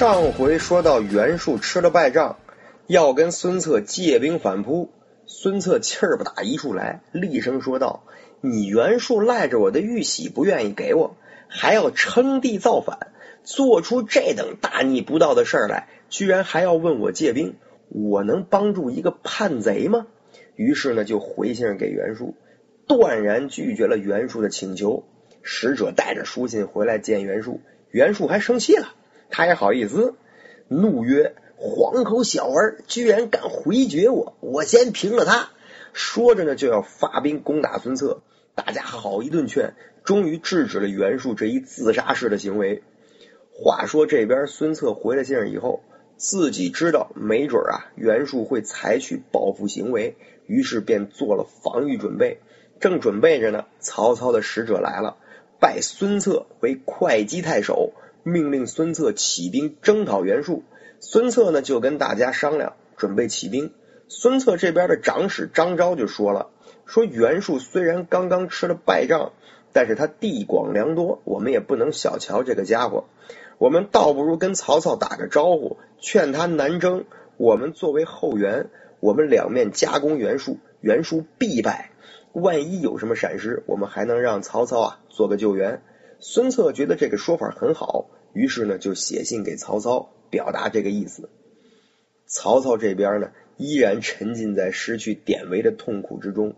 上回说到袁术吃了败仗，要跟孙策借兵反扑。孙策气儿不打一处来，厉声说道：“你袁术赖着我的玉玺不愿意给我，还要称帝造反，做出这等大逆不道的事来，居然还要问我借兵，我能帮助一个叛贼吗？”于是呢，就回信给袁术，断然拒绝了袁术的请求。使者带着书信回来见袁术，袁术还生气了。他也好意思，怒曰：“黄口小儿，居然敢回绝我！我先平了他。”说着呢，就要发兵攻打孙策。大家好一顿劝，终于制止了袁术这一自杀式的行为。话说这边孙策回了信以后，自己知道没准啊袁术会采取报复行为，于是便做了防御准备。正准备着呢，曹操的使者来了，拜孙策为会稽太守。命令孙策起兵征讨袁术，孙策呢就跟大家商量准备起兵。孙策这边的长史张昭就说了：“说袁术虽然刚刚吃了败仗，但是他地广粮多，我们也不能小瞧这个家伙。我们倒不如跟曹操打个招呼，劝他南征。我们作为后援，我们两面夹攻袁术，袁术必败。万一有什么闪失，我们还能让曹操啊做个救援。”孙策觉得这个说法很好，于是呢就写信给曹操，表达这个意思。曹操这边呢依然沉浸在失去典韦的痛苦之中，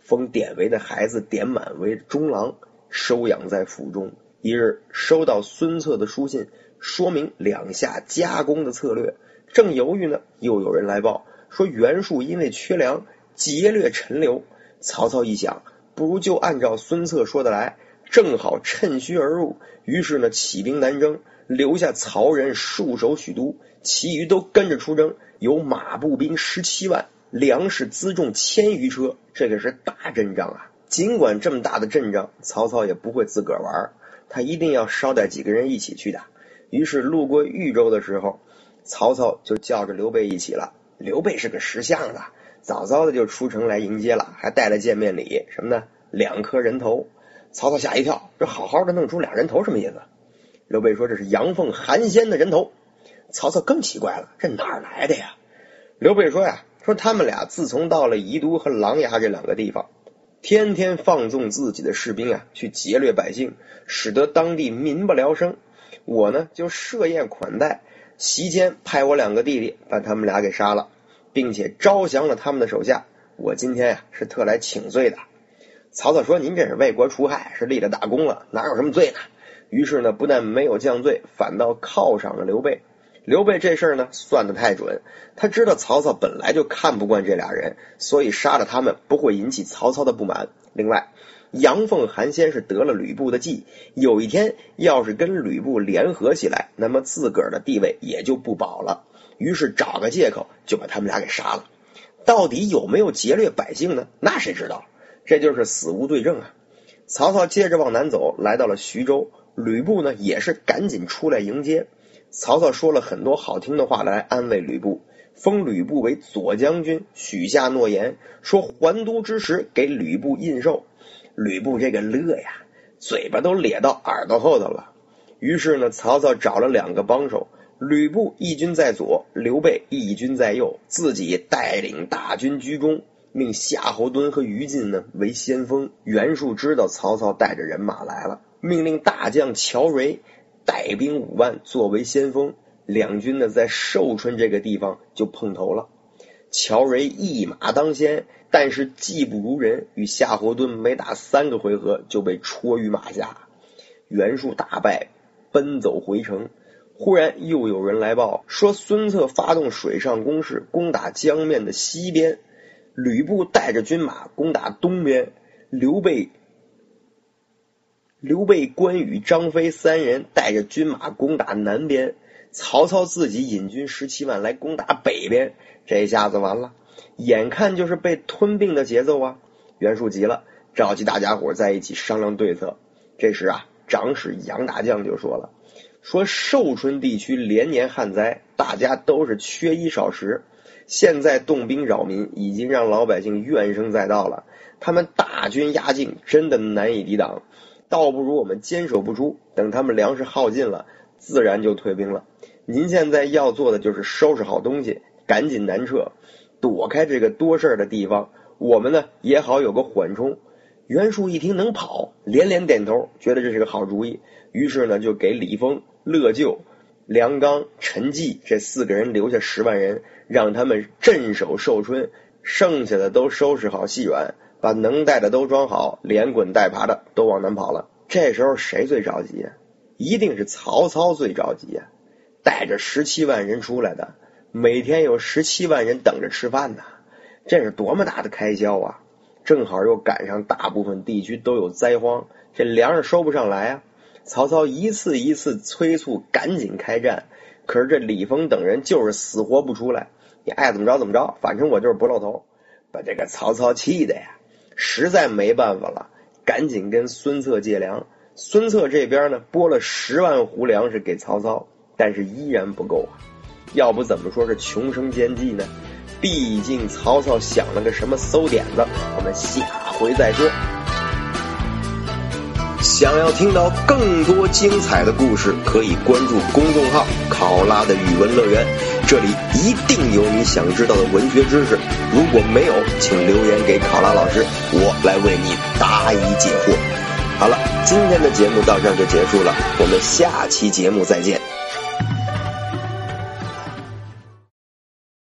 封典韦的孩子典满为中郎，收养在府中。一日收到孙策的书信，说明两下夹攻的策略，正犹豫呢，又有人来报说袁术因为缺粮劫掠陈留。曹操一想，不如就按照孙策说的来。正好趁虚而入，于是呢起兵南征，留下曹仁戍守许都，其余都跟着出征。有马步兵十七万，粮食辎重千余车，这个是大阵仗啊！尽管这么大的阵仗，曹操也不会自个儿玩，他一定要捎带几个人一起去的。于是路过豫州的时候，曹操就叫着刘备一起了。刘备是个识相的，早早的就出城来迎接了，还带了见面礼，什么呢？两颗人头。曹操吓一跳，这好好的弄出俩人头，什么意思？刘备说这是阳奉韩先的人头。曹操更奇怪了，这哪儿来的呀？刘备说呀，说他们俩自从到了宜都和琅琊这两个地方，天天放纵自己的士兵啊，去劫掠百姓，使得当地民不聊生。我呢就设宴款待，席间派我两个弟弟把他们俩给杀了，并且招降了他们的手下。我今天呀是特来请罪的。曹操说：“您这是为国除害，是立了大功了，哪有什么罪呢？”于是呢，不但没有降罪，反倒犒赏了刘备。刘备这事儿呢，算的太准，他知道曹操本来就看不惯这俩人，所以杀了他们不会引起曹操的不满。另外，杨奉韩先是得了吕布的计，有一天要是跟吕布联合起来，那么自个儿的地位也就不保了。于是找个借口就把他们俩给杀了。到底有没有劫掠百姓呢？那谁知道？这就是死无对证啊！曹操接着往南走，来到了徐州。吕布呢，也是赶紧出来迎接。曹操说了很多好听的话来安慰吕布，封吕布为左将军，许下诺言，说还都之时给吕布印绶。吕布这个乐呀，嘴巴都咧到耳朵后头了。于是呢，曹操找了两个帮手，吕布一军在左，刘备一军在右，自己带领大军居中。命夏侯惇和于禁呢为先锋，袁术知道曹操带着人马来了，命令大将乔蕤带兵五万作为先锋，两军呢在寿春这个地方就碰头了。乔蕤一马当先，但是技不如人，与夏侯惇没打三个回合就被戳于马下，袁术大败，奔走回城。忽然又有人来报说，孙策发动水上攻势，攻打江面的西边。吕布带着军马攻打东边，刘备刘备、关羽、张飞三人带着军马攻打南边，曹操自己引军十七万来攻打北边，这下子完了，眼看就是被吞并的节奏啊！袁术急了，召集大家伙在一起商量对策。这时啊，长史杨大将就说了：“说寿春地区连年旱灾，大家都是缺衣少食。现在动兵扰民，已经让老百姓怨声载道了。他们大军压境，真的难以抵挡。倒不如我们坚守不出，等他们粮食耗尽了，自然就退兵了。您现在要做的就是收拾好东西，赶紧南撤，躲开这个多事儿的地方。我们呢也好有个缓冲。”袁术一听能跑，连连点头，觉得这是个好主意。于是呢，就给李丰、乐就、梁刚、陈济这四个人留下十万人，让他们镇守寿春，剩下的都收拾好细软，把能带的都装好，连滚带爬的都往南跑了。这时候谁最着急？一定是曹操最着急呀！带着十七万人出来的，每天有十七万人等着吃饭呢，这是多么大的开销啊！正好又赶上大部分地区都有灾荒，这粮食收不上来啊！曹操一次一次催促，赶紧开战。可是这李丰等人就是死活不出来，你爱怎么着怎么着，反正我就是不露头，把这个曹操气的呀，实在没办法了，赶紧跟孙策借粮。孙策这边呢，拨了十万斛粮食给曹操，但是依然不够啊！要不怎么说是穷生奸计呢？毕竟曹操想了个什么馊点子，我们下回再说。想要听到更多精彩的故事，可以关注公众号“考拉的语文乐园”，这里一定有你想知道的文学知识。如果没有，请留言给考拉老师，我来为你答疑解惑。好了，今天的节目到这儿就结束了，我们下期节目再见。